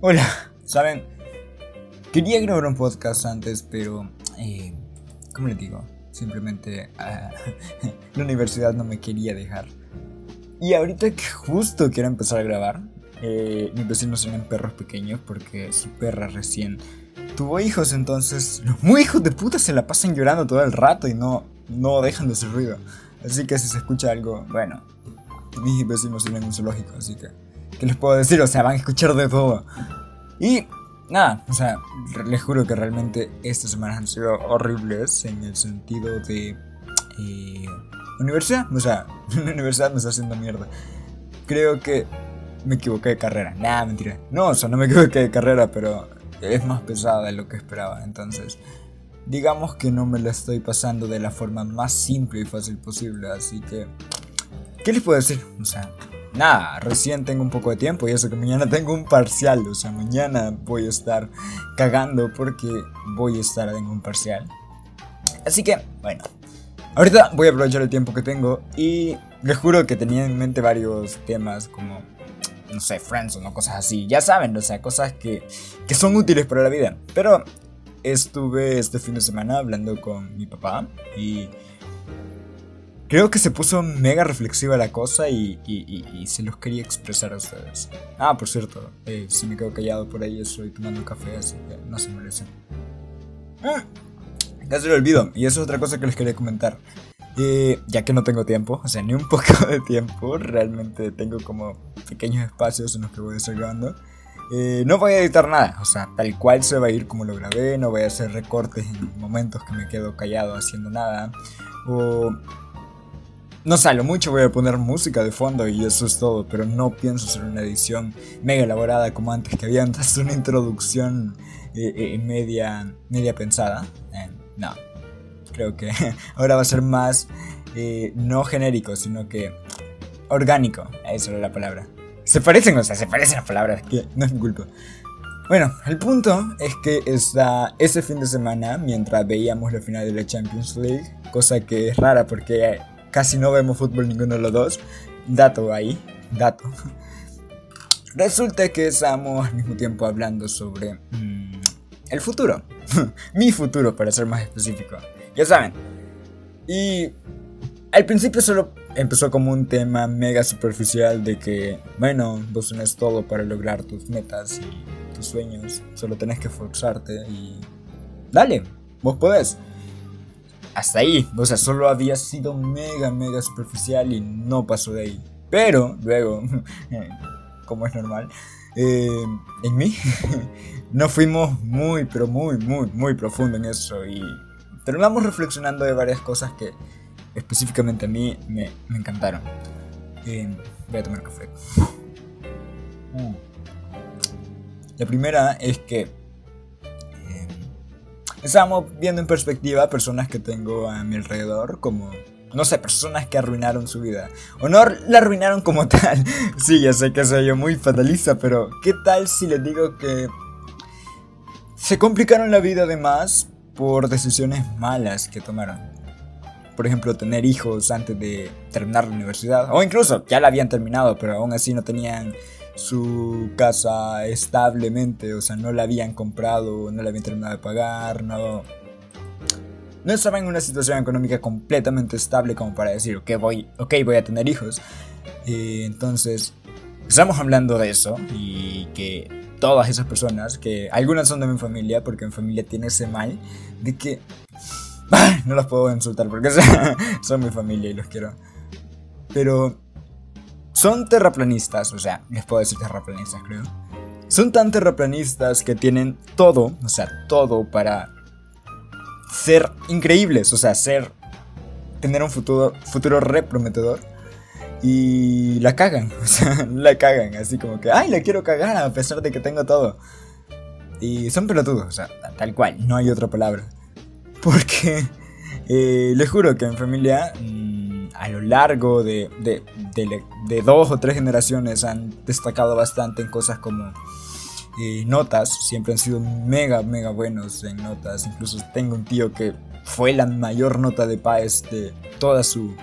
Hola, saben, quería grabar un podcast antes, pero, eh, ¿cómo les digo? Simplemente ah, la universidad no me quería dejar. Y ahorita que justo quiero empezar a grabar, eh, mis vecinos tienen perros pequeños porque su perra recién tuvo hijos, entonces los muy hijos de puta se la pasan llorando todo el rato y no, no dejan de hacer ruido. Así que si se escucha algo, bueno, mis vecinos tienen un zoológico, así que... ¿Qué les puedo decir? O sea, van a escuchar de todo. Y nada, o sea, les juro que realmente estas semanas han sido horribles en el sentido de... Eh, universidad, o sea, la universidad me está haciendo mierda. Creo que me equivoqué de carrera. Nah, mentira. No, o sea, no me equivoqué de carrera, pero es más pesada de lo que esperaba. Entonces, digamos que no me la estoy pasando de la forma más simple y fácil posible. Así que, ¿qué les puedo decir? O sea, nada, recién tengo un poco de tiempo y eso que mañana tengo un parcial, o sea, mañana voy a estar cagando porque voy a estar en un parcial. Así que, bueno, ahorita voy a aprovechar el tiempo que tengo y les juro que tenía en mente varios temas como, no sé, friends o no cosas así, ya saben, o sea, cosas que, que son útiles para la vida. Pero estuve este fin de semana hablando con mi papá y Creo que se puso mega reflexiva la cosa y, se los quería expresar a ustedes. Ah, por cierto, eh, si me quedo callado por ahí estoy tomando café, así que no se merecen. Ah, casi lo olvido, y eso es otra cosa que les quería comentar. Eh, ya que no tengo tiempo, o sea, ni un poco de tiempo, realmente tengo como pequeños espacios en los que voy a estar grabando. Eh, no voy a editar nada, o sea, tal cual se va a ir como lo grabé, no voy a hacer recortes en momentos que me quedo callado haciendo nada, o no sé, lo mucho voy a poner música de fondo y eso es todo, pero no pienso hacer una edición mega elaborada como antes, que había antes una introducción eh, eh, media, media pensada. Eh, no, creo que ahora va a ser más no genérico, sino que orgánico, esa era la palabra. Se parecen, o sea, se parecen las palabras, que no es mi culpa. Bueno, el punto es que está ese fin de semana, mientras veíamos la final de la Champions League, cosa que es rara porque casi no vemos fútbol ninguno de los dos. Dato ahí, dato. Resulta que estamos al mismo tiempo hablando sobre mm, el futuro. Mi futuro, para ser más específico. Ya saben. Y al principio solo empezó como un tema mega superficial de que, bueno, vos tenés todo para lograr tus metas y tus sueños. Solo tenés que esforzarte y... Dale, vos podés hasta ahí. O sea, solo había sido mega, mega superficial y no pasó de ahí. Pero luego, como es normal, eh, en mí, no fuimos muy, pero muy, muy, muy profundo en eso y terminamos reflexionando de varias cosas que específicamente a mí me, encantaron. Eh, voy a tomar café. Mm. La primera es que Estábamos viendo en perspectiva personas que tengo a mi alrededor como no sé, personas que arruinaron su vida. O no la arruinaron como tal. Sí, ya sé que soy yo muy fatalista, pero ¿qué tal si les digo que se complicaron la vida además por decisiones malas que tomaron? Por ejemplo, tener hijos antes de terminar la universidad. O incluso ya la habían terminado, pero aún así no tenían su casa establemente, o sea, no la habían comprado, no la habían terminado de pagar, no, no estaba en una situación económica completamente estable como para decir, ok, voy, okay, voy a tener hijos. Y entonces, estamos hablando de eso y que todas esas personas, que algunas son de mi familia, porque mi familia tiene ese mal, de que... No los puedo insultar porque son mi familia y los quiero. Pero son terraplanistas, o sea, les puedo decir terraplanistas, creo. Son tan terraplanistas que tienen todo, o sea, todo para ser increíbles, o sea, ser tener un futuro futuro re prometedor y la cagan, o sea, la cagan, así como que, ay, la quiero cagar a pesar de que tengo todo. Y son pelotudos, o sea, tal cual, no hay otra palabra. Porque eh, les juro que en familia a lo largo de, de, dos o tres generaciones han destacado bastante en cosas como eh, notas, siempre han sido mega, mega buenos en notas. Incluso tengo un tío que fue la mayor nota de Paes de toda su...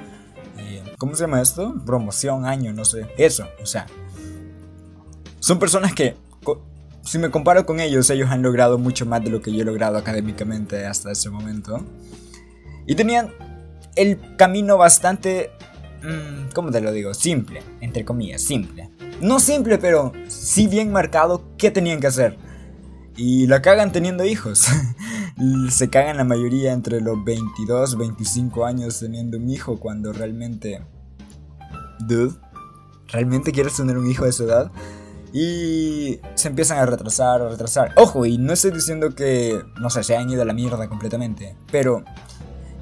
Eh, ¿Cómo se llama esto? Promoción, año, no sé. Eso, o sea. Son personas que si me comparo con ellos, ellos han logrado mucho más de lo que yo he logrado académicamente hasta ese momento. Y tenían el camino bastante... Mm, ¿Cómo te lo digo? Simple, entre comillas, simple. No simple, pero sí bien marcado qué tenían que hacer. Y la cagan teniendo hijos. Se cagan la mayoría entre los 22, 25 años teniendo un hijo cuando realmente... Dude, ¿realmente quieres tener un hijo de esa edad? Y se empiezan a retrasar, a retrasar. Ojo, y no estoy diciendo que, no sé, se han ido a la mierda completamente. Pero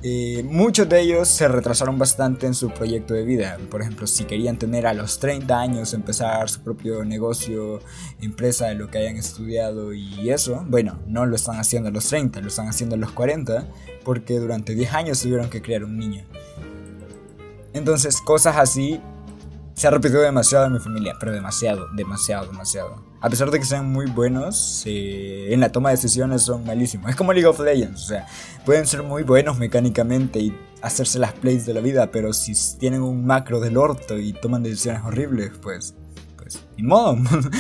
eh, muchos de ellos se retrasaron bastante en su proyecto de vida. Por ejemplo, si querían tener a los 30 años, empezar su propio negocio, empresa de lo que hayan estudiado y eso, bueno, no lo están haciendo a los 30, lo están haciendo a los 40, porque durante 10 años tuvieron que criar un niño. Entonces, cosas así se ha repetido demasiado en mi familia, pero demasiado, demasiado, demasiado. A pesar de que sean muy buenos, eh, en la toma de decisiones son malísimos. Es como League of Legends, o sea, pueden ser muy buenos mecánicamente y hacerse las plays de la vida, pero si tienen un macro del orto y toman decisiones horribles, pues, pues, ni modo.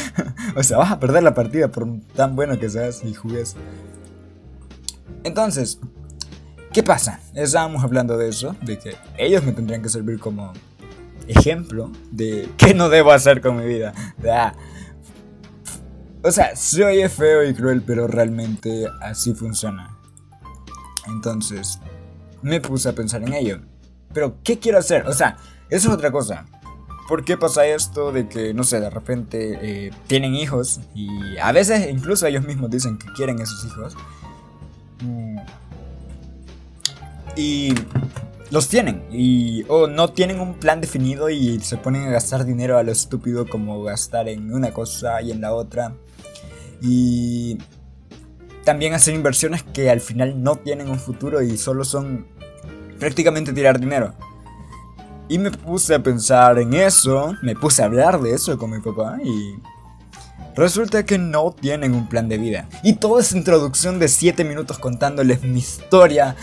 o sea, vas a perder la partida por tan bueno que seas y jugues. Entonces, ¿qué pasa? Estábamos hablando de eso, de que ellos me tendrían que servir como ejemplo de qué no debo hacer con mi vida. Ah. O sea, soy feo y cruel, pero realmente así funciona. Entonces, me puse a pensar en ello. Pero, ¿qué quiero hacer? O sea, eso es otra cosa. ¿Por qué pasa esto de que, no sé, de repente eh, tienen hijos y a veces incluso ellos mismos dicen que quieren esos hijos? Mm. Y los tienen y o no tienen un plan definido y se ponen a gastar dinero a lo estúpido como gastar en una cosa y en la otra y también hacer inversiones que al final no tienen un futuro y solo son prácticamente tirar dinero. Y me puse a pensar en eso, me puse a hablar de eso con mi papá y resulta que no tienen un plan de vida. Y toda esa introducción de 7 minutos contándoles mi historia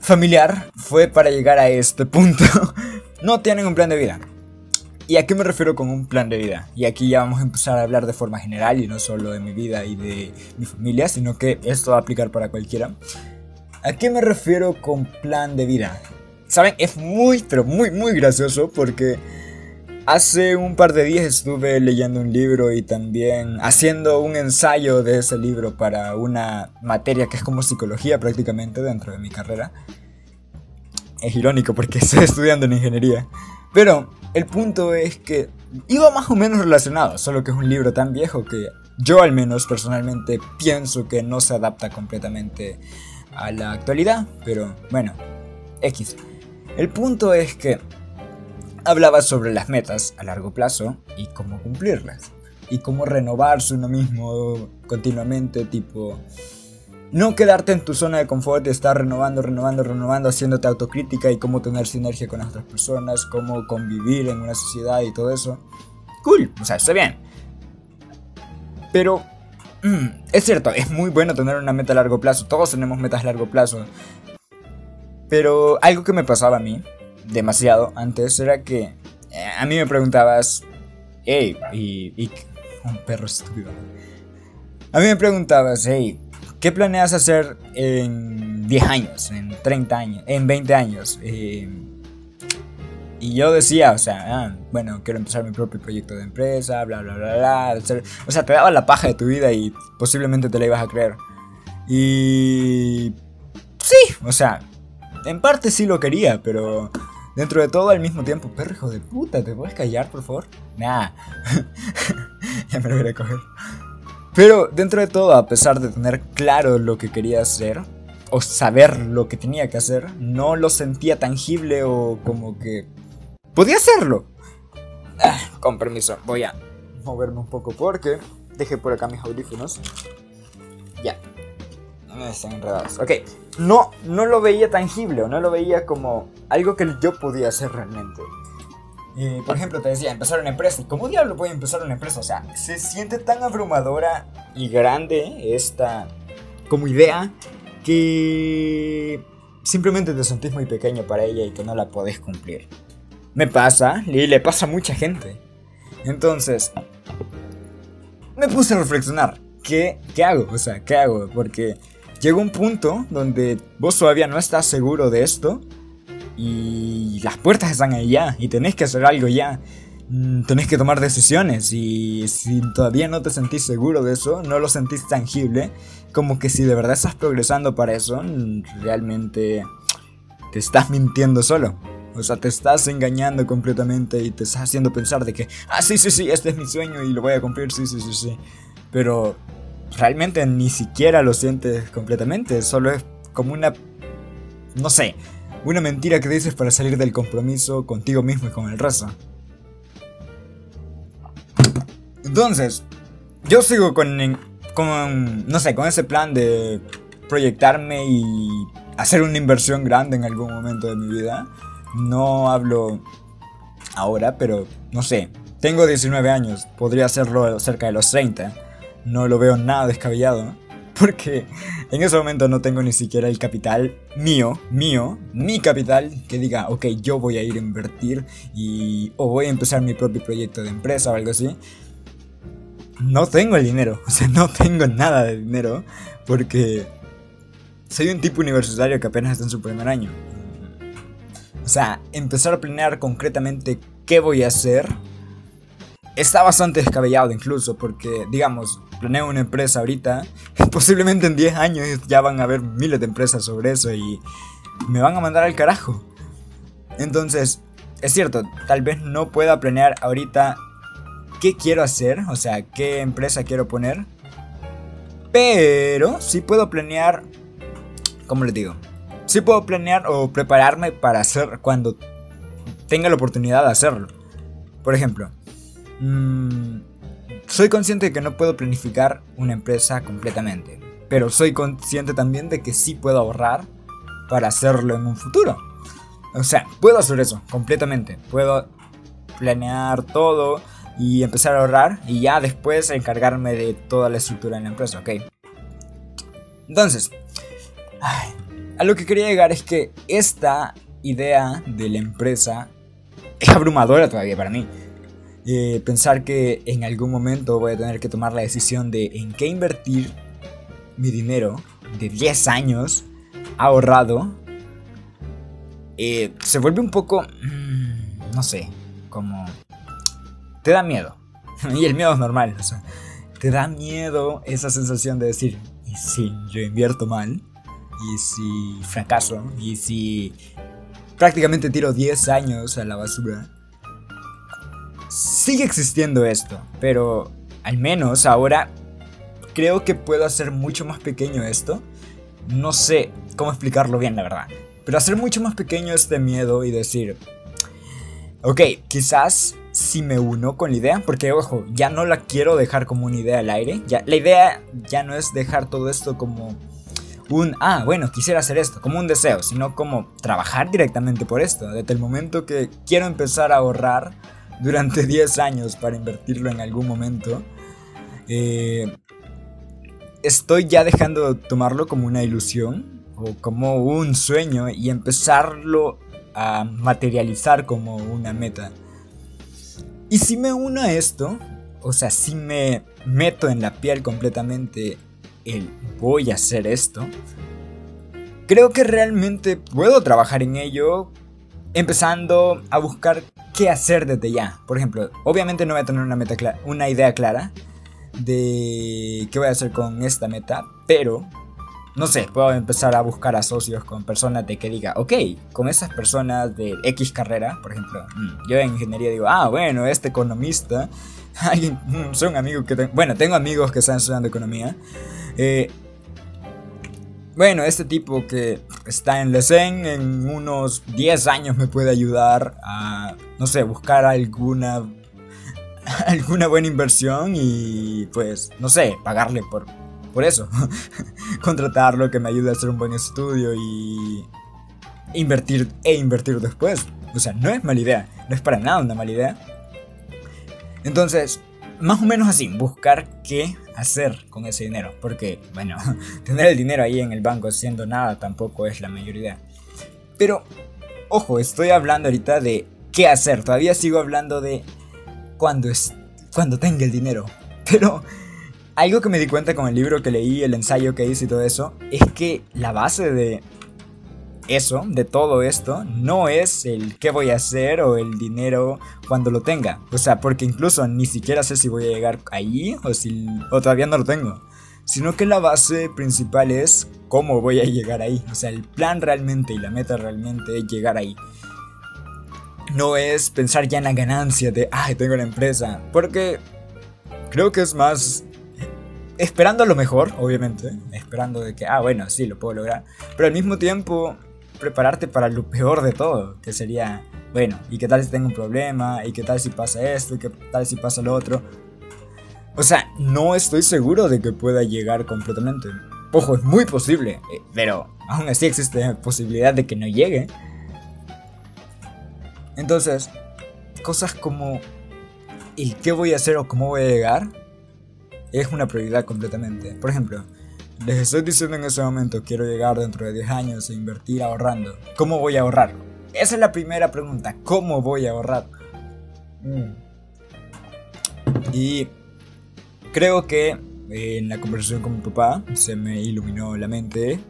familiar fue para llegar a este punto. no tienen un plan de vida. ¿Y a qué me refiero con un plan de vida? Y aquí ya vamos a empezar a hablar de forma general y no solo de mi vida y de mi familia, sino que esto va a aplicar para cualquiera. ¿A qué me refiero con plan de vida? Saben, es muy, pero muy, muy gracioso porque hace un par de días estuve leyendo un libro y también haciendo un ensayo de ese libro para una materia que es como psicología prácticamente dentro de mi carrera. Es irónico porque estoy estudiando en ingeniería. Pero el punto es que iba más o menos relacionado, solo que es un libro tan viejo que yo al menos personalmente pienso que no se adapta completamente a la actualidad, pero bueno, X. El punto es que hablaba sobre las metas a largo plazo y cómo cumplirlas, y cómo renovarse uno mismo continuamente, tipo no quedarte en tu zona de confort y estar renovando, renovando, renovando, haciéndote autocrítica y cómo tener sinergia con otras personas, cómo convivir en una sociedad y todo eso. Cool, o sea, está bien. Pero mm, es cierto, es muy bueno tener una meta a largo plazo. Todos tenemos metas a largo plazo. Pero algo que me pasaba a mí, demasiado antes, era que eh, a mí me preguntabas, hey, y, y un perro estúpido. A mí me preguntabas, hey, ¿Qué planeas hacer en 10 años, en 30 años, en 20 años? Eh, y yo decía, o sea, ah, bueno, quiero empezar mi propio proyecto de empresa, bla, bla, bla, bla. O sea, te daba la paja de tu vida y posiblemente te la ibas a creer. Y... Sí, o sea, en parte sí lo quería, pero dentro de todo al mismo tiempo, perro hijo de puta, ¿te puedes callar, por favor? Nah. ya me lo voy a coger. Pero dentro de todo, a pesar de tener claro lo que quería hacer, o saber lo que tenía que hacer, no lo sentía tangible o como que podía hacerlo. Ah, con permiso, voy a moverme un poco porque dejé por acá mis audífonos. Ya. Están enredados. Ok. No, no lo veía tangible o no lo veía como algo que yo podía hacer realmente por ejemplo, te decía, empezar una empresa. ¿Y cómo diablo voy a empezar una empresa? O sea, se siente tan abrumadora y grande esta como idea que simplemente te sentís muy pequeño para ella y que no la podés cumplir. Me pasa y le pasa a mucha gente. Entonces, me puse a reflexionar. ¿Qué, ¿Qué hago? O sea, ¿qué hago? Porque llega un punto donde vos todavía no estás seguro de esto y las puertas están ahí ya y tenés que hacer algo ya. Mm, tenés que tomar decisiones y si todavía no te sentís seguro de eso, no lo sentís tangible, como que si de verdad estás progresando para eso, mm, realmente te estás mintiendo solo. O sea, te estás engañando completamente y te estás haciendo pensar de que, ah, sí, sí, sí, este es mi sueño y lo voy a cumplir, sí, sí, sí, sí. Pero realmente ni siquiera lo sientes completamente, solo es como una, no sé, una mentira que dices para salir del compromiso contigo mismo y con el resto. Entonces, yo sigo con, con, no sé, con ese plan de proyectarme y hacer una inversión grande en algún momento de mi vida. No hablo ahora, pero no sé. Tengo 19 años, podría hacerlo cerca de los 30. No lo veo nada descabellado. Porque en ese momento no tengo ni siquiera el capital mío, mío, mi capital, que diga, ok, yo voy a ir a invertir y o voy a empezar mi propio proyecto de empresa o algo así no tengo el dinero, o sea, no tengo nada de dinero porque soy un tipo universitario que apenas está en su primer año. O sea, empezar a planear concretamente qué voy a hacer está bastante descabellado incluso porque, digamos, planeo una empresa ahorita, posiblemente en 10 años ya van a haber miles de empresas sobre eso y me van a mandar al carajo. Entonces, es cierto, tal vez no pueda planear ahorita qué quiero hacer, o sea, qué empresa quiero poner. Pero sí puedo planear, ¿cómo les digo? Sí puedo planear o prepararme para hacer cuando tenga la oportunidad de hacerlo. Por ejemplo, mmm, soy consciente de que no puedo planificar una empresa completamente. Pero soy consciente también de que sí puedo ahorrar para hacerlo en un futuro. O sea, puedo hacer eso completamente. Puedo planear todo y empezar a ahorrar y ya después encargarme de toda la estructura en la empresa, ¿ok? Entonces, a lo que quería llegar es que esta idea de la empresa es abrumadora todavía para mí. Eh, pensar que en algún momento voy a tener que tomar la decisión de en qué invertir mi dinero de 10 años ahorrado, eh, se vuelve un poco, mm, no sé, como te da miedo. y el miedo es normal, o sea, te da miedo esa sensación de decir, ¿y si yo invierto mal? ¿Y si fracaso? ¿Y si prácticamente tiro 10 años a la basura? Sigue existiendo esto, pero al menos ahora creo que puedo hacer mucho más pequeño esto. No sé cómo explicarlo bien, la verdad. Pero hacer mucho más pequeño este miedo y decir, ok, quizás si me uno con la idea, porque ojo, ya no la quiero dejar como una idea al aire. Ya, la idea ya no es dejar todo esto como un, ah, bueno, quisiera hacer esto, como un deseo, sino como trabajar directamente por esto. Desde el momento que quiero empezar a ahorrar durante 10 años para invertirlo en algún momento, eh, estoy ya dejando de tomarlo como una ilusión o como un sueño y empezarlo a materializar como una meta. Y si me uno a esto, o sea, si me meto en la piel completamente el voy a hacer esto, creo que realmente puedo trabajar en ello empezando a buscar qué hacer desde ya. Por ejemplo, obviamente no voy a tener una, meta una idea clara de qué voy a hacer con esta meta, pero no sé, puedo empezar a buscar a socios con personas de que diga, ok, con esas personas de X carrera, por ejemplo, mm, yo en ingeniería digo, ah, bueno, este economista, alguien, mm, soy un amigo que tengo, bueno, tengo amigos que están estudiando economía, eh, bueno, este tipo que está en LECEN en unos 10 años me puede ayudar a, no sé, buscar alguna alguna buena inversión y pues, no sé, pagarle por por eso, contratarlo, que me ayude a hacer un buen estudio y invertir e invertir después. O sea, no es mala idea, no es para nada una mala idea. Entonces, más o menos así, buscar qué hacer con ese dinero. Porque, bueno, tener el dinero ahí en el banco haciendo nada tampoco es la mayor idea. Pero, ojo, estoy hablando ahorita de qué hacer. Todavía sigo hablando de cuando, es, cuando tenga el dinero. Pero algo que me di cuenta con el libro que leí, el ensayo que hice y todo eso, es que la base de eso, de todo esto, no es el qué voy a hacer o el dinero cuando lo tenga. O sea, porque incluso ni siquiera sé si voy a llegar ahí o, si, o todavía no lo tengo. Sino que la base principal es cómo voy a llegar ahí. O sea, el plan realmente y la meta realmente es llegar ahí. No es pensar ya en la ganancia de, ay, tengo la empresa. Porque creo que es más esperando lo mejor, obviamente, esperando de que, ah, bueno, sí, lo puedo lograr, pero al mismo tiempo prepararte para lo peor de todo, que sería, bueno, ¿y qué tal si tengo un problema? ¿Y qué tal si pasa esto? ¿Y qué tal si pasa lo otro? O sea, no estoy seguro de que pueda llegar completamente. Ojo, es muy posible, eh, pero aún así existe posibilidad de que no llegue. Entonces, cosas como el qué voy a hacer o cómo voy a llegar es una prioridad completamente. Por ejemplo, les estoy diciendo en ese momento, quiero llegar dentro de 10 años e invertir ahorrando. ¿Cómo voy a ahorrar? Esa es la primera pregunta, ¿cómo voy a ahorrar? Mm. Y creo que eh, en la conversación con mi papá se me iluminó la mente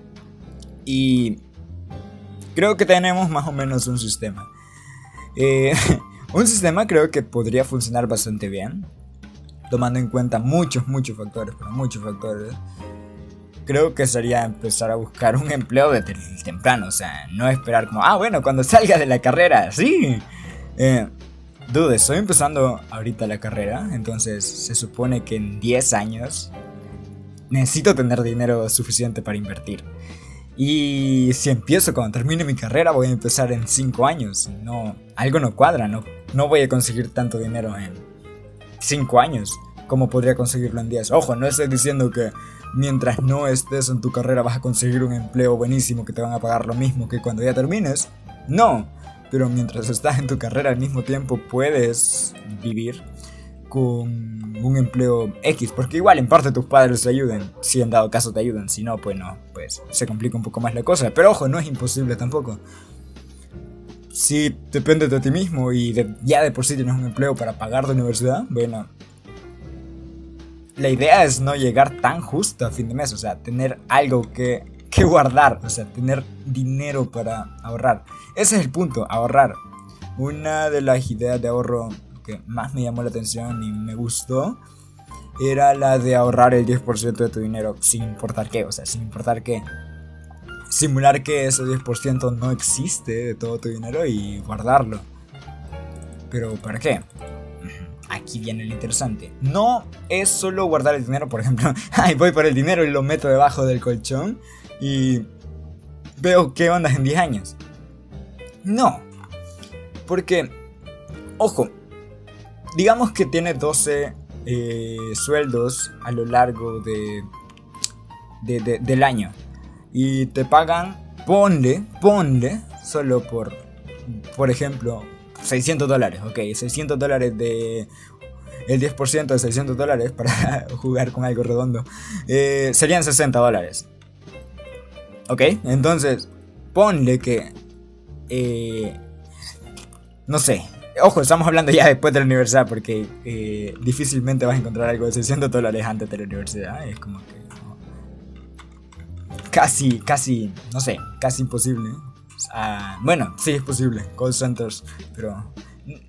y creo que tenemos más o menos un sistema. Eh, un sistema creo que podría funcionar bastante bien tomando en cuenta muchos, muchos factores, pero muchos factores, creo que sería empezar a buscar un empleo desde temprano, o sea, no esperar como, ah, bueno, cuando salga de la carrera, sí. Eh, dude, estoy empezando ahorita la carrera, entonces se supone que en 10 años necesito tener dinero suficiente para invertir. Y si empiezo cuando termine mi carrera, voy a empezar en 5 años. No, algo no cuadra, no, no voy a conseguir tanto dinero en 5 años. ¿Cómo podría conseguirlo en 10? Ojo, no estoy diciendo que mientras no estés en tu carrera vas a conseguir un empleo buenísimo que te van a pagar lo mismo que cuando ya termines. No, pero mientras estás en tu carrera al mismo tiempo puedes vivir con un empleo X, porque igual en parte tus padres te ayuden, si en dado caso te ayudan, si no, pues no, pues se complica un poco más la cosa, pero ojo, no es imposible tampoco si depende de ti mismo y ya de por sí tienes un empleo para pagar la universidad, bueno, la idea es no llegar tan justo a fin de mes, o sea, tener algo que, que guardar, o sea, tener dinero para ahorrar. Ese es el punto, ahorrar. Una de las ideas de ahorro que más me llamó la atención y me gustó era la de ahorrar el 10% de tu dinero sin importar qué, o sea, sin importar qué simular que ese 10% no existe de todo tu dinero y guardarlo. Pero ¿para qué? Aquí viene lo interesante. No es solo guardar el dinero, por ejemplo, ay, voy por el dinero y lo meto debajo del colchón y veo qué onda en 10 años. No. Porque, ojo, digamos que tiene 12 eh, sueldos a lo largo de, del año y te pagan, ponle, ponle, solo por, por ejemplo, 600 dólares, ok, 600 dólares de... El 10% de 600 dólares para jugar con algo redondo eh, serían 60 dólares. Ok, entonces ponle que... Eh, no sé, ojo, estamos hablando ya después de la universidad porque eh, difícilmente vas a encontrar algo de 600 dólares antes de la universidad. Es como que casi, casi, no sé, casi imposible. Bueno, sí es posible, call centers, pero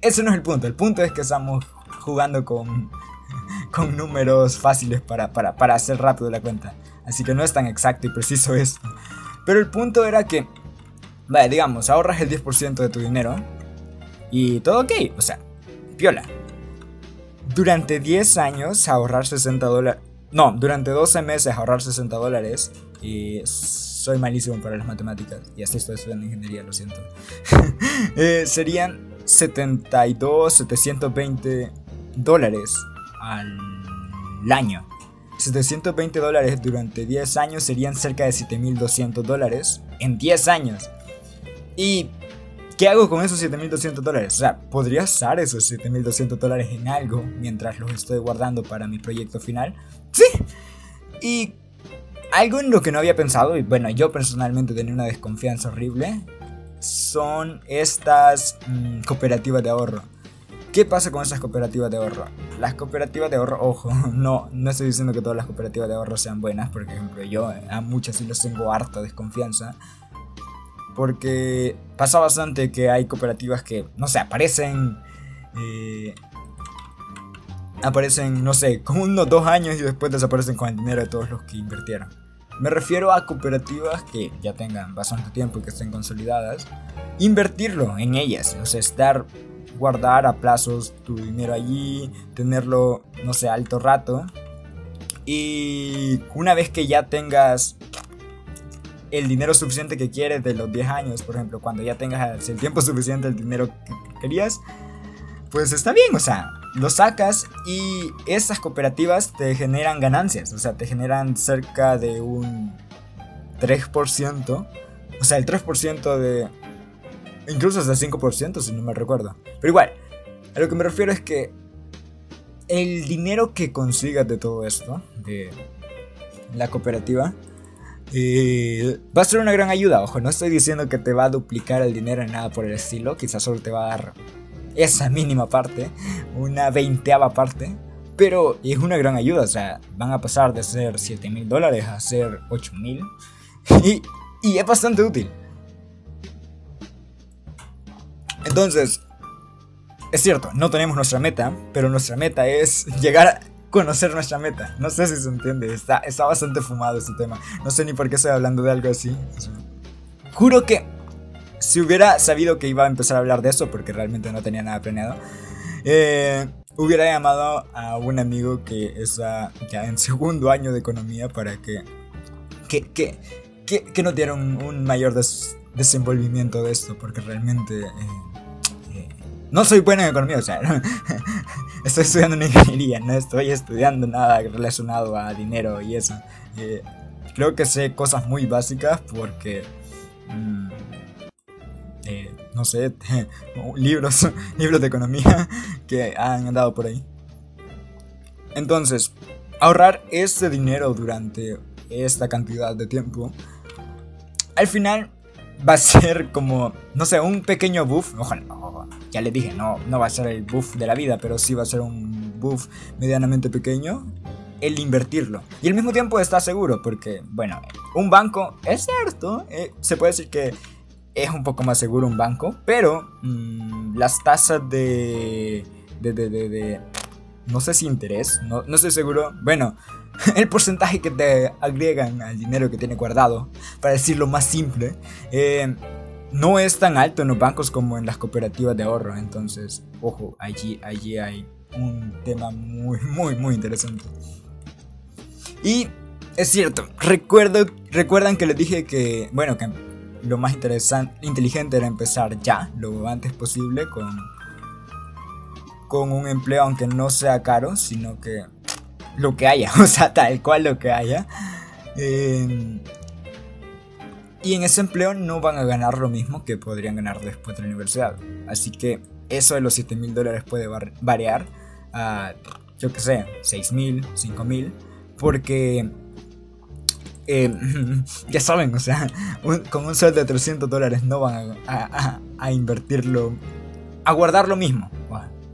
ese no es el punto. El punto es que estamos jugando con, con números fáciles para, para, para hacer rápido la cuenta. Así que no es tan exacto y preciso esto. Pero el punto era que, vale, digamos, ahorras el 10% de tu dinero y todo ok, o sea, piola. Durante 10 años ahorrar 60 dólares no, durante 12 meses ahorrar 60 dólares. Y soy malísimo para las matemáticas. Y así estoy estudiando ingeniería, lo siento. Eh, serían 72, 720 dólares al año. 720 dólares durante 10 años serían cerca de 7200 dólares en 10 años. Y ¿Qué hago con esos 7200 dólares? O sea, ¿podría usar esos 7200 dólares en algo mientras los estoy guardando para mi proyecto final? Sí. Y algo en lo que no había pensado, y bueno, yo personalmente tenía una desconfianza horrible, son estas mm, cooperativas de ahorro. ¿Qué pasa con esas cooperativas de ahorro? Las cooperativas de ahorro, ojo, no, no estoy diciendo que todas las cooperativas de ahorro sean buenas, por ejemplo, yo a muchas sí les tengo harta desconfianza. Porque pasa bastante que hay cooperativas que, no sé, aparecen. Eh, aparecen, no sé, con unos dos años y después desaparecen con el dinero de todos los que invirtieron. Me refiero a cooperativas que ya tengan bastante tiempo y que estén consolidadas. Invertirlo en ellas, o sea, estar guardar a plazos tu dinero allí, tenerlo, no sé, alto rato. Y una vez que ya tengas el dinero suficiente que quieres de los 10 años, por ejemplo, cuando ya tengas el tiempo suficiente el dinero que querías, pues está bien, o sea, lo sacas y esas cooperativas te generan ganancias, o sea, te generan cerca de un 3%, o sea, el 3% de Incluso hasta 5% si no me recuerdo. Pero igual, a lo que me refiero es que el dinero que consigas de todo esto, de la cooperativa, eh, va a ser una gran ayuda. Ojo, no estoy diciendo que te va a duplicar el dinero en nada por el estilo. Quizás solo te va a dar esa mínima parte, una veinteava parte. Pero es una gran ayuda. O sea, van a pasar de ser 7 mil dólares a ser 8 mil. Y, y es bastante útil. Entonces, es cierto, no tenemos nuestra meta, pero nuestra meta es llegar a conocer nuestra meta. No sé si se entiende, está, está bastante fumado este tema. No sé ni por qué estoy hablando de algo así. Juro que si hubiera sabido que iba a empezar a hablar de eso, porque realmente no tenía nada planeado, eh, hubiera llamado a un amigo que está ya en segundo año de economía para que, que, que, que, nos diera un, mayor desenvolvimiento de esto, porque realmente... Eh, no soy bueno en economía, o sea, estoy estudiando una ingeniería, no estoy estudiando nada relacionado a dinero y eso. Eh, creo que sé cosas muy básicas porque... Mm, eh, no sé, libros, libros de economía que han andado por ahí. Entonces, ahorrar ese dinero durante esta cantidad de tiempo, al final va a ser como, no sé, un pequeño buff. Ojalá, ya le dije, no, no va a ser el buff de la vida, pero sí va a ser un buff medianamente pequeño el invertirlo. Y al mismo tiempo está seguro, porque, bueno, un banco, es cierto, eh, se puede decir que es un poco más seguro un banco, pero mm, las tasas de, de, de, de, no sé si interés, no, no estoy seguro, bueno, el porcentaje que te agregan al dinero que tiene guardado, para decirlo más simple, eh, no es tan alto en los bancos como en las cooperativas de ahorro. Entonces, ojo, allí, allí hay un tema muy, muy, muy interesante. Y es cierto, recuerdo, recuerdan que les dije que, bueno, que lo más interesante, inteligente era empezar ya, lo antes posible, con, con un empleo, aunque no sea caro, sino que lo que haya, o sea, tal cual lo que haya. Eh, y en ese empleo no van a ganar lo mismo que podrían ganar después de la universidad. Así que eso de los 7 mil dólares puede variar a, yo que sé, 6 mil, 5 mil. Porque, eh, ya saben, o sea, con un sueldo de 300 dólares no van a, invertirlo, a guardar lo mismo.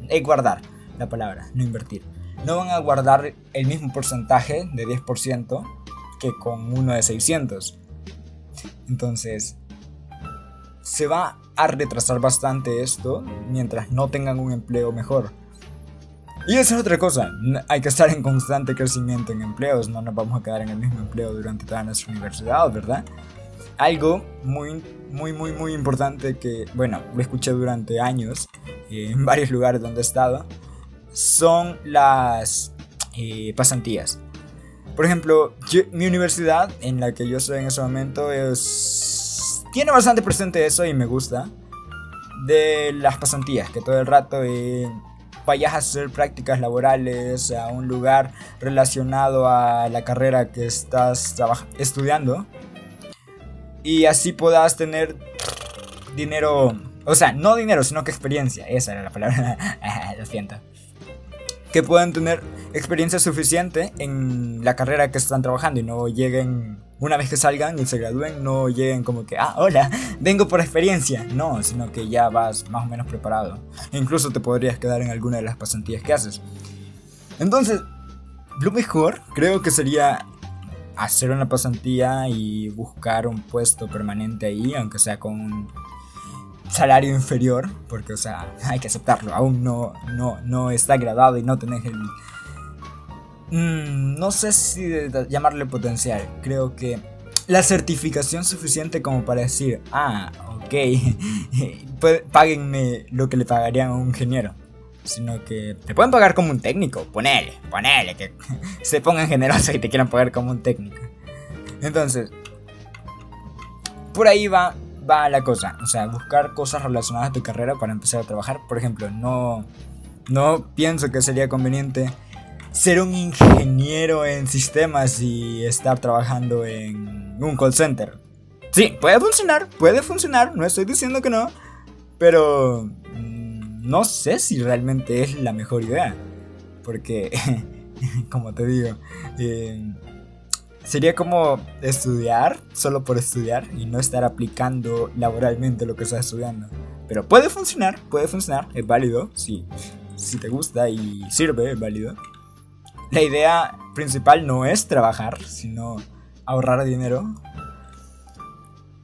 Es guardar la palabra, no invertir. No van a guardar el mismo porcentaje de 10% que con uno de 600 entonces, se va a retrasar bastante esto mientras no tengan un empleo mejor. Y esa es otra cosa, hay que estar en constante crecimiento en empleos, no nos vamos a quedar en el mismo empleo durante toda nuestra universidad, ¿verdad? Algo muy, muy, muy, muy importante que, bueno, lo escuché durante años eh, en varios lugares donde he estado, son las eh, pasantías. Por ejemplo, mi universidad en la que yo estoy en ese momento es... Tiene bastante presente eso y me gusta. De las pasantías, que todo el rato eh, vayas a hacer prácticas laborales a un lugar relacionado a la carrera que estás estudiando. Y así puedas tener dinero, o sea, no dinero, sino que experiencia. Esa era la palabra, lo siento que puedan tener experiencia suficiente en la carrera que están trabajando y no lleguen una vez que salgan y se gradúen, no lleguen como que, ah, hola, vengo por experiencia. No, sino que ya vas más o menos preparado. E incluso te podrías quedar en alguna de las pasantías que haces. Entonces, lo mejor creo que sería hacer una pasantía y buscar un puesto permanente ahí, aunque sea con un salario inferior, porque, o sea, hay que aceptarlo, aún no, no, no está graduado y no tenés el Mm, no sé si llamarle potencial. Creo que la certificación suficiente como para decir, ah, ok, páguenme lo que le pagarían a un ingeniero. Sino que te pueden pagar como un técnico. Ponele, ponele, que se pongan generosos y te quieran pagar como un técnico. Entonces, por ahí va, va la cosa. O sea, buscar cosas relacionadas a tu carrera para empezar a trabajar. Por ejemplo, no, no pienso que sería conveniente ser un ingeniero en sistemas y estar trabajando en un call center. Sí, puede funcionar, puede funcionar, no estoy diciendo que no, pero mm, no sé si realmente es la mejor idea. Porque, como te digo, eh, sería como estudiar solo por estudiar y no estar aplicando laboralmente lo que estás estudiando. Pero puede funcionar, puede funcionar, es válido, sí. Si te gusta y sirve, es válido la idea principal no es trabajar, sino ahorrar dinero.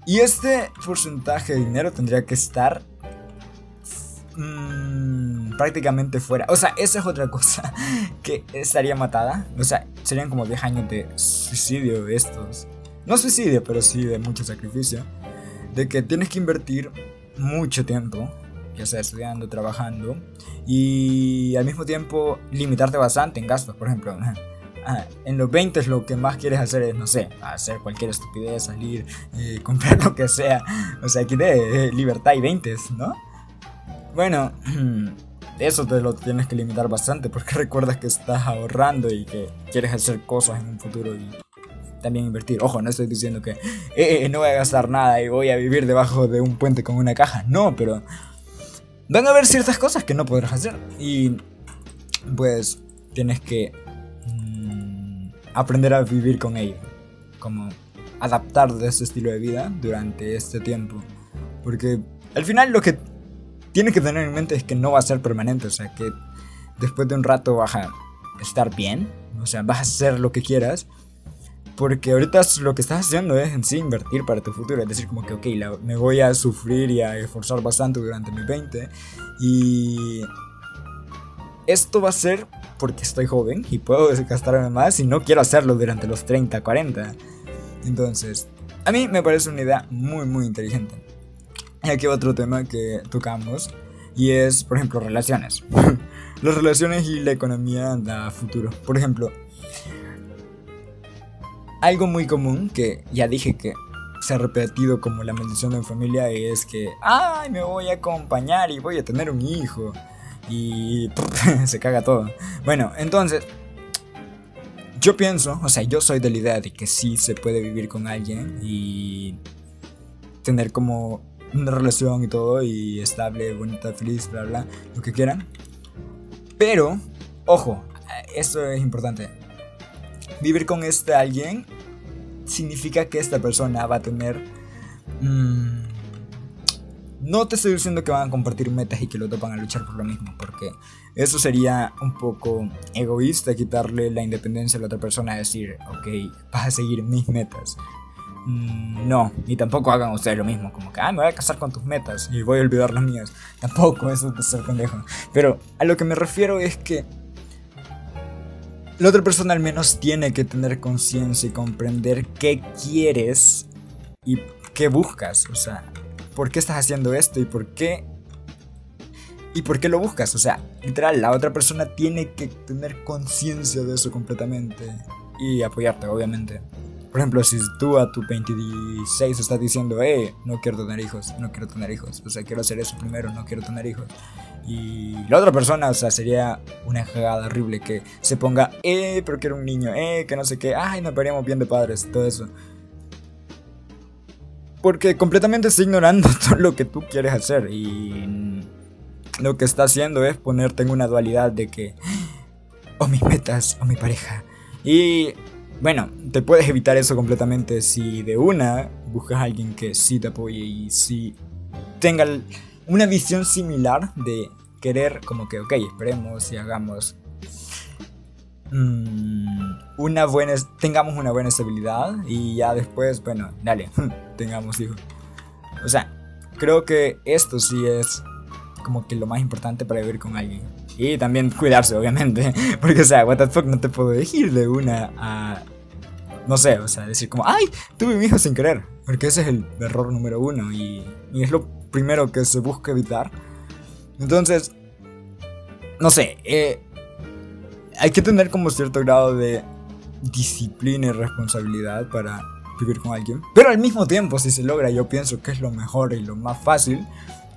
Y este porcentaje de dinero tendría que estar mm, prácticamente fuera. O sea, esa es otra cosa que estaría matada. O sea, serían como 10 años de suicidio estos. No suicidio, pero sí de mucho sacrificio. De que tienes que invertir mucho tiempo ya sea estudiando, trabajando, y al mismo tiempo limitarte bastante en gastos, por ejemplo. En los 20 lo que más quieres hacer es, no sé, hacer cualquier estupidez, salir, eh, comprar lo que sea. O sea, aquí de libertad y 20, ¿no? Bueno, eso te lo tienes que limitar bastante porque recuerdas que estás ahorrando y que quieres hacer cosas en un futuro y también invertir. Ojo, no estoy diciendo que eh, no voy a gastar nada y voy a vivir debajo de un puente con una caja. No, pero van a haber ciertas cosas que no podrás hacer. Y pues tienes que mm, aprender a vivir con ello. Como adaptar de ese estilo de vida durante este tiempo. Porque al final lo que tienes que tener en mente es que no va a ser permanente. O sea, que después de un rato vas a estar bien. O sea, vas a hacer lo que quieras. Porque ahorita lo que estás haciendo es en sí invertir para tu futuro. Es decir, como que, ok, me voy a sufrir y a esforzar bastante durante mi 20. Y esto va a ser porque estoy joven y puedo gastarme más y no quiero hacerlo durante los 30, 40. Entonces, a mí me parece una idea muy, muy inteligente. Y aquí otro tema que tocamos y es, por ejemplo, relaciones. Las relaciones y la economía da futuro. Por ejemplo, algo muy común que ya dije que se ha repetido como la maldición de familia es que, ay, me voy a acompañar y voy a tener un hijo. Y se caga todo. Bueno, entonces, yo pienso, o sea, yo soy de la idea de que sí se puede vivir con alguien y tener como una relación y todo, y estable, bonita, feliz, bla, bla, lo que quieran. Pero, ojo, esto es importante vivir con este alguien significa que esta persona va a tener... Mm, no te estoy diciendo que van a compartir metas y que lo van a luchar por lo mismo, porque eso sería un poco egoísta quitarle la independencia a la otra persona, decir, ok, vas a seguir mis metas. Mm, no, y tampoco hagan ustedes lo mismo, como que, ah, me voy a casar con tus metas y voy a olvidar las mías. Tampoco, eso es de ser pendejo. Pero a lo que me refiero es que la otra persona al menos tiene que tener conciencia y comprender qué quieres y qué buscas. O sea, ¿por qué estás haciendo esto y por qué? ¿Y por qué lo buscas? O sea, literal, la otra persona tiene que tener conciencia de eso completamente y apoyarte, obviamente. Por ejemplo, si tú a tu 26 estás diciendo, eh, no quiero tener hijos, no quiero tener hijos, o sea, quiero hacer eso primero, no quiero tener hijos. Y la otra persona, o sea, sería una jugada horrible que se ponga, eh, pero quiero un niño, eh, que no sé qué, ay, nos veríamos bien de padres, todo eso. Porque completamente está ignorando todo lo que tú quieres hacer y lo que está haciendo es ponerte en una dualidad de que, o mis metas, o mi pareja. Y bueno, te puedes evitar eso completamente si de una buscas a alguien que sí te apoye y sí tenga una visión similar de querer como que, ok, esperemos y hagamos mm, una buena, tengamos una buena estabilidad y ya después, bueno, dale, tengamos hijos. O sea, creo que esto sí es como que lo más importante para vivir con alguien. Y también cuidarse, obviamente. Porque, o sea, what the fuck, no te puedo decir de una a. No sé, o sea, decir como, ay, tuve mi hijo sin querer. Porque ese es el error número uno y, y es lo primero que se busca evitar. Entonces, no sé, eh, hay que tener como cierto grado de disciplina y responsabilidad para vivir con alguien. Pero al mismo tiempo, si se logra, yo pienso que es lo mejor y lo más fácil.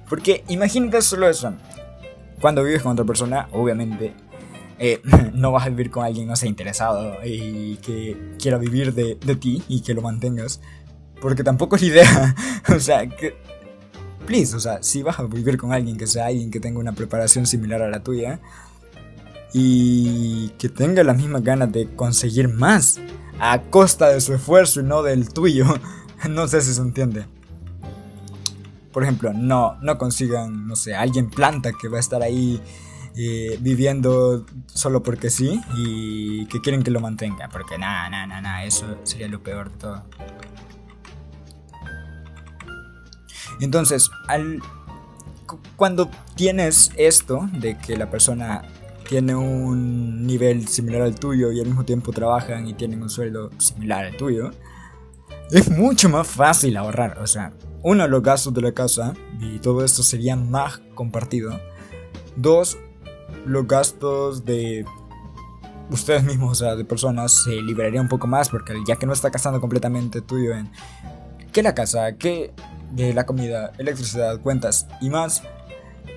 Porque imagínate solo eso. Cuando vives con otra persona, obviamente eh, no vas a vivir con alguien no sea interesado y que quiera vivir de, de, ti y que lo mantengas. Porque tampoco es idea. o sea, que. Please, o sea, si vas a vivir con alguien que sea alguien que tenga una preparación similar a la tuya y que tenga las mismas ganas de conseguir más a costa de su esfuerzo y no del tuyo. no sé si se entiende. Por ejemplo, no, no consigan, no sé, alguien planta que va a estar ahí eh, viviendo solo porque sí y que quieren que lo mantenga. Porque nada, nada, nada, nada, eso sería lo peor de todo. Entonces, al, cuando tienes esto de que la persona tiene un nivel similar al tuyo y al mismo tiempo trabajan y tienen un sueldo similar al tuyo, es mucho más fácil ahorrar. O sea, uno, los gastos de la casa y todo esto sería más compartido. Dos, los gastos de ustedes mismos, o sea, de personas, se liberaría un poco más porque ya que no está gastando completamente tuyo en que la casa, que de la comida, electricidad, cuentas y más,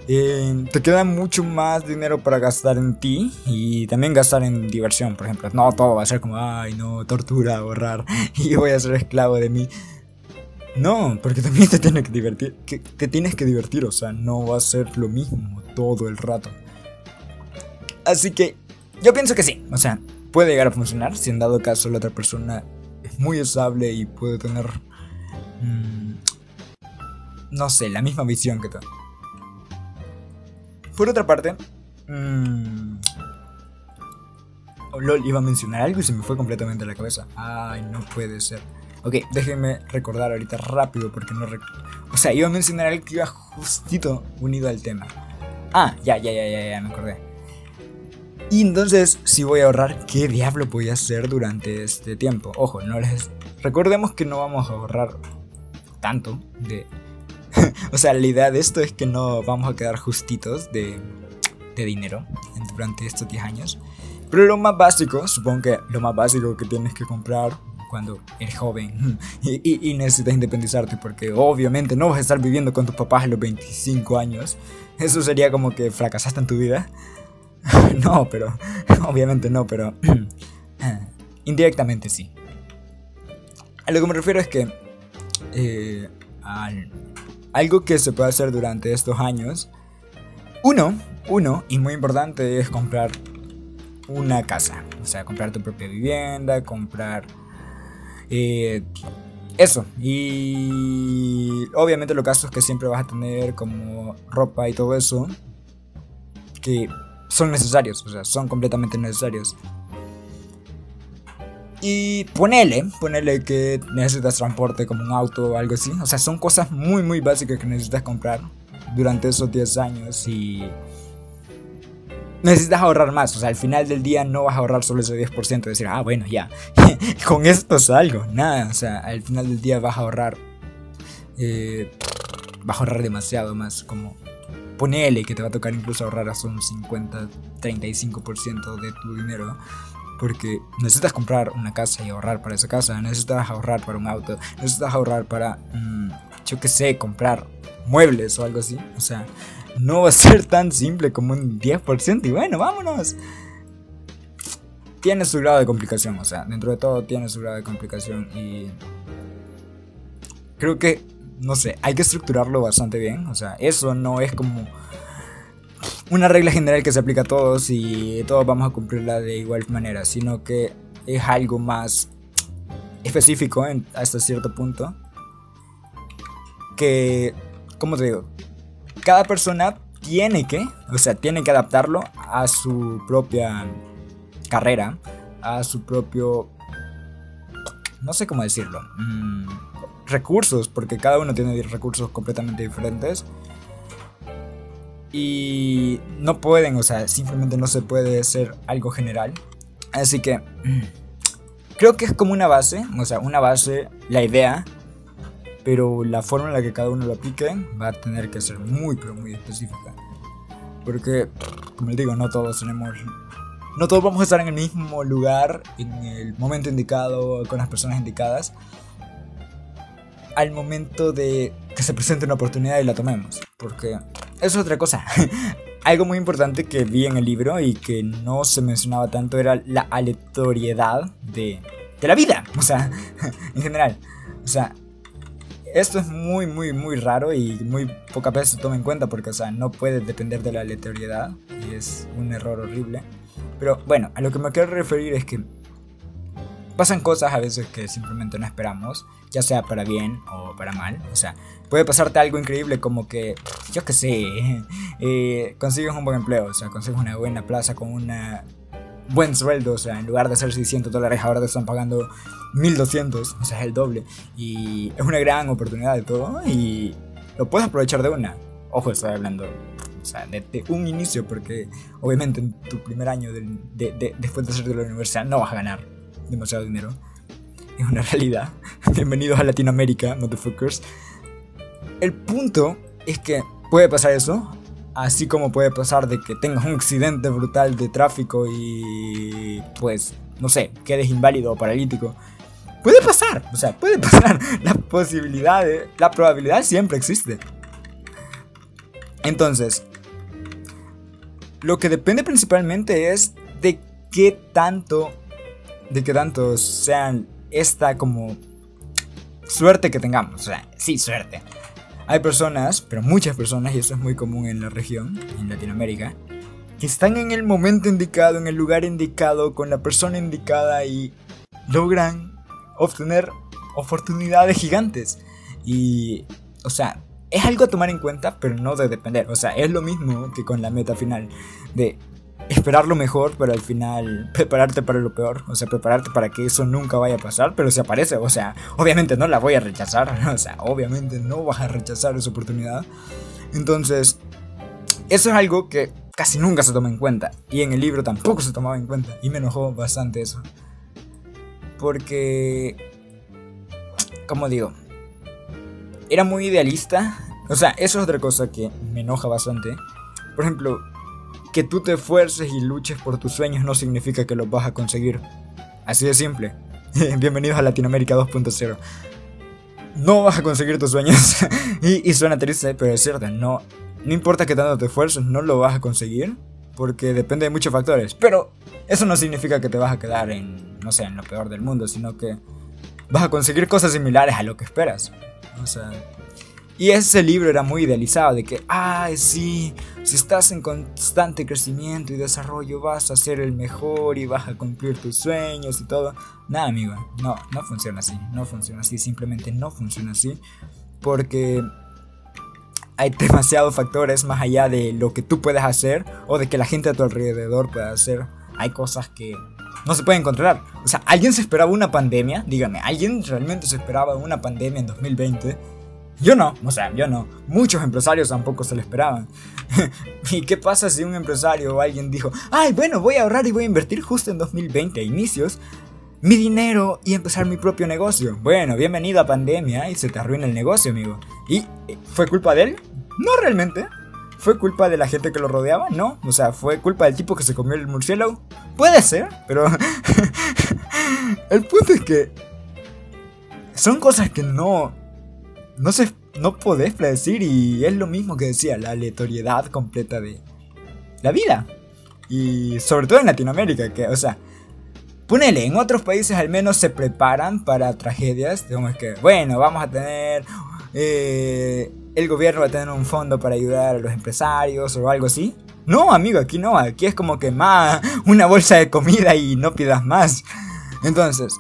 eh, te queda mucho más dinero para gastar en ti y también gastar en diversión, por ejemplo. No todo va a ser como, ay, no, tortura, ahorrar y voy a ser esclavo de mí. No, porque también te tienes que divertir, te tienes que divertir, o sea, no va a ser lo mismo todo el rato. Así que yo pienso que sí, o sea, puede llegar a funcionar si en dado caso la otra persona es muy estable y puede tener, mm, no sé, la misma visión que tú. Por otra parte, mmm, LOL iba a mencionar algo y se me fue completamente a la cabeza. Ay, no puede ser. Ok, déjenme recordar ahorita rápido porque no O sea, iba a mencionar algo que iba justito unido al tema. Ah, ya, ya, ya, ya, ya, me acordé. Y entonces, si voy a ahorrar, ¿qué diablo voy a hacer durante este tiempo? Ojo, no les... Recordemos que no vamos a ahorrar tanto de o sea, la idea de esto es que no vamos a quedar justitos de, de dinero durante estos 10 años. Pero lo más básico, supongo que lo más básico que tienes que comprar cuando eres joven y, y, necesitas independizarte, porque obviamente no vas a estar viviendo con tus papás a los 25 años. Eso sería como que fracasaste en tu vida. no, pero obviamente no, pero indirectamente sí. A lo que me refiero es que eh, al, algo que se puede hacer durante estos años. Uno, uno, y muy importante, es comprar una casa. O sea, comprar tu propia vivienda, comprar... Eh, eso. Y obviamente los gastos que siempre vas a tener como ropa y todo eso. Que son necesarios. O sea, son completamente necesarios. Y ponele, ponele que necesitas transporte como un auto o algo así. O sea, son cosas muy, muy básicas que necesitas comprar durante esos 10 años y necesitas ahorrar más. O sea, al final del día no vas a ahorrar solo ese 10% y decir, ah, bueno, ya, con esto salgo. Nada, o sea, al final del día vas a ahorrar, eh, vas a ahorrar demasiado más. Como ponele que te va a tocar incluso ahorrar hasta un 50, 35% de tu dinero porque necesitas comprar una casa y ahorrar para esa casa, necesitas ahorrar para un auto, necesitas ahorrar para, mm, yo qué sé, comprar muebles o algo así. O sea, no va a ser tan simple como un 10% y bueno, vámonos. Tiene su grado de complicación, o sea, dentro de todo tiene su grado de complicación y creo que, no sé, hay que estructurarlo bastante bien. O sea, eso no es como una regla general que se aplica a todos y todos vamos a cumplirla de igual manera, sino que es algo más específico hasta cierto punto. Que, como te digo, cada persona tiene que, o sea, tiene que adaptarlo a su propia carrera, a su propio, no sé cómo decirlo, mm, recursos, porque cada uno tiene recursos completamente diferentes. Y no pueden, o sea, simplemente no se puede ser algo general. Así que creo que es como una base, o sea, una base, la idea, pero la forma en la que cada uno lo aplique va a tener que ser muy, pero muy específica. Porque, como les digo, no todos tenemos no todos vamos a estar en el mismo lugar, en el momento indicado, con las personas indicadas, al momento de que se presente una oportunidad y la tomemos. Porque es otra cosa. Algo muy importante que vi en el libro y que no se mencionaba tanto era la aleatoriedad de, de la vida. O sea, en general. O sea, esto es muy, muy, muy raro y muy pocas veces se toma en cuenta porque, o sea, no puede depender de la aleatoriedad y es un error horrible. Pero bueno, a lo que me quiero referir es que pasan cosas a veces que simplemente no esperamos, ya sea para bien o para mal. O sea, puede pasarte algo increíble como que, yo qué sé, eh, consigues un buen empleo, o sea, consigues una buena plaza con un buen sueldo, o sea, en lugar de ser 600 dólares ahora te están pagando 1200, o sea, es el doble. Y es una gran oportunidad de todo y lo puedes aprovechar de una. Ojo, estoy hablando o sea, desde un inicio, porque obviamente en tu primer año de, después de salir de la universidad no vas a ganar demasiado dinero. Es una realidad. Bienvenidos a Latinoamérica, motherfuckers. El punto es que puede pasar eso, así como puede pasar de que tengas un accidente brutal de tráfico y pues, no sé, quedes inválido o paralítico. Puede pasar, o sea, puede pasar. La posibilidad, la probabilidad siempre existe. Entonces, lo que depende principalmente es de qué tanto, de qué tanto sean esta como suerte que tengamos. O sea, sí, suerte. Hay personas, pero muchas personas, y eso es muy común en la región, en Latinoamérica, que están en el momento indicado, en el lugar indicado, con la persona indicada y logran obtener oportunidades gigantes. Y, o sea, es algo a tomar en cuenta, pero no de depender. O sea, es lo mismo que con la meta final. De esperar lo mejor, pero al final prepararte para lo peor. O sea, prepararte para que eso nunca vaya a pasar, pero si aparece, o sea, obviamente no la voy a rechazar. O sea, obviamente no vas a rechazar esa oportunidad. Entonces, eso es algo que casi nunca se toma en cuenta. Y en el libro tampoco se tomaba en cuenta. Y me enojó bastante eso. Porque, como digo, era muy idealista. O sea, eso es otra cosa que me enoja bastante. Por ejemplo, que tú te esfuerces y luches por tus sueños no significa que los vas a conseguir. Así de simple. Bienvenidos a Latinoamérica 2.0. No vas a conseguir tus sueños. y, suena triste, pero es cierto. No, no importa que tanto te esfuerces, no lo vas a conseguir. Porque depende de muchos factores. Pero eso no significa que te vas a quedar en, no sé, en lo peor del mundo, sino que vas a conseguir cosas similares a lo que esperas. O sea, y ese libro era muy idealizado, de que, ay, sí, si estás en constante crecimiento y desarrollo vas a ser el mejor y vas a cumplir tus sueños y todo. Nada, amigo, no, no funciona así, no funciona así, simplemente no funciona así, porque hay demasiados factores más allá de lo que tú puedes hacer o de que la gente a tu alrededor pueda hacer. Hay cosas que no se pueden controlar. O sea, ¿alguien se esperaba una pandemia? Dígame, ¿alguien realmente se esperaba una pandemia en 2020? Yo no, o sea, yo no. Muchos empresarios tampoco se lo esperaban. ¿Y qué pasa si un empresario o alguien dijo, ay, bueno, voy a ahorrar y voy a invertir justo en 2020 a inicios mi dinero y empezar mi propio negocio? Bueno, bienvenido a pandemia y se te arruina el negocio, amigo. ¿Y eh, fue culpa de él? No realmente. ¿Fue culpa de la gente que lo rodeaba? No. O sea, ¿fue culpa del tipo que se comió el murciélago? Puede ser, pero... el punto es que... Son cosas que no... No se... No podés predecir y es lo mismo que decía, la aleatoriedad completa de la vida. Y sobre todo en Latinoamérica, que, o sea, ponele, en otros países al menos se preparan para tragedias. Digamos que, bueno, vamos a tener eh, el gobierno va a tener un fondo para ayudar a los empresarios o algo así. No, amigo, aquí no, aquí es como que más una bolsa de comida y no pidas más. Entonces,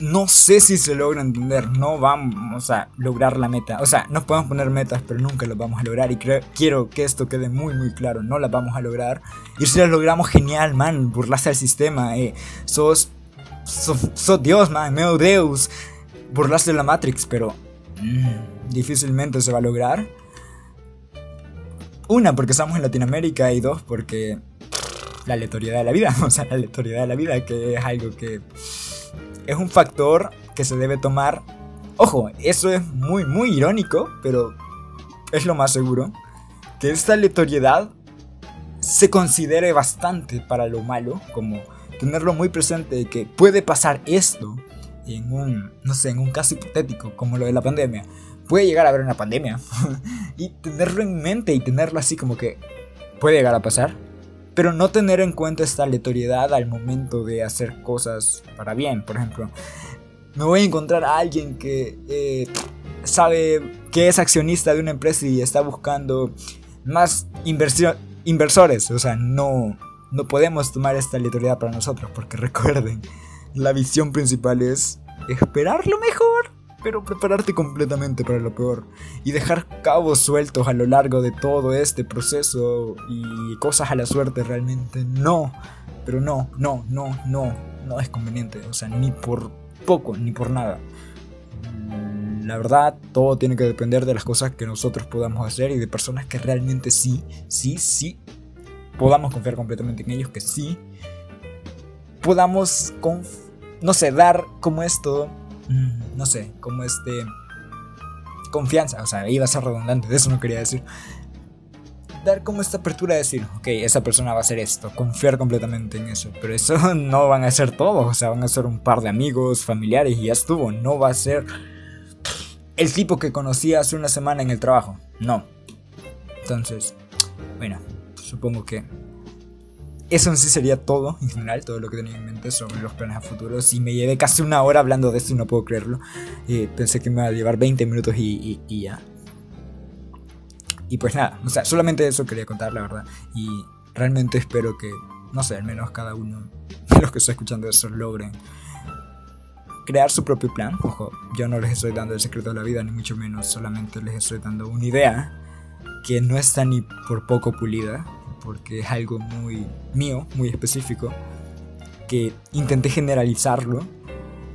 no sé si se logra entender, no vamos a lograr la meta. O sea, nos podemos poner metas, pero nunca las vamos a lograr. Y quiero que esto quede muy, muy claro, no las vamos a lograr. Y si las logramos, genial, man, burlarse al sistema. Eh. Sos, sos, Dios, man, meu Deus. Burlarse de la Matrix, pero mm, difícilmente se va a lograr. Una, porque estamos en Latinoamérica y dos, porque la aleatoriedad de la vida. O sea, la aleatoriedad de la vida, que es algo que es un factor que se debe tomar. Ojo, eso es muy, muy irónico, pero es lo más seguro. Que esta aleatoriedad se considere bastante para lo malo, como tenerlo muy presente de que puede pasar esto en un, no sé, en un caso hipotético, como lo de la pandemia. Puede llegar a haber una pandemia. y tenerlo en mente y tenerlo así como que puede llegar a pasar pero no tener en cuenta esta aleatoriedad al momento de hacer cosas para bien. Por ejemplo, me voy a encontrar a alguien que eh, sabe que es accionista de una empresa y está buscando más inversores. O sea, no, no podemos tomar esta aleatoriedad para nosotros, porque recuerden, la visión principal es esperar lo mejor pero prepararte completamente para lo peor y dejar cabos sueltos a lo largo de todo este proceso y cosas a la suerte realmente no, pero no, no, no, no, no es conveniente, o sea, ni por poco, ni por nada. La verdad, todo tiene que depender de las cosas que nosotros podamos hacer y de personas que realmente sí, sí, sí, podamos confiar completamente en ellos, que sí, podamos, no sé, dar como esto Mm, no sé, como este, confianza, o sea, iba a ser redundante, de eso no quería decir. Dar como esta apertura de decir, ok, esa persona va a hacer esto, confiar completamente en eso, pero eso no van a ser todos, o sea, van a ser un par de amigos, familiares y ya estuvo, no va a ser el tipo que conocí hace una semana en el trabajo, no. Entonces, bueno, supongo que eso en sí sería todo, en general, todo lo que tenía en mente sobre los planes a futuro. Si me llevé casi una hora hablando de esto y no puedo creerlo. Eh, pensé que me iba a llevar 20 minutos y, ya. Y pues nada, o sea, solamente eso quería contar, la verdad. Y realmente espero que, no sé, al menos cada uno de los que está escuchando eso logren crear su propio plan. Ojo, yo no les estoy dando el secreto de la vida, ni mucho menos, solamente les estoy dando una idea que no está ni por poco pulida porque es algo muy mío, muy específico, que intenté generalizarlo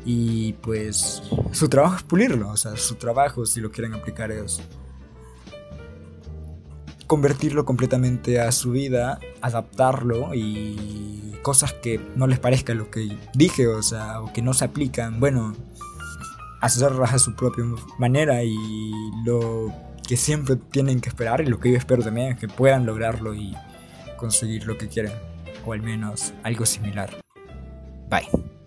y pues su trabajo es pulirlo, o sea, su trabajo si lo quieren aplicar es convertirlo completamente a su vida, adaptarlo y cosas que no les parezca lo que dije, o sea, o que no se aplican, bueno, hacerlas a su propia manera y lo que siempre tienen que esperar y lo que yo espero también es que puedan lograrlo y conseguir lo que quieren, o al menos algo similar. Bye.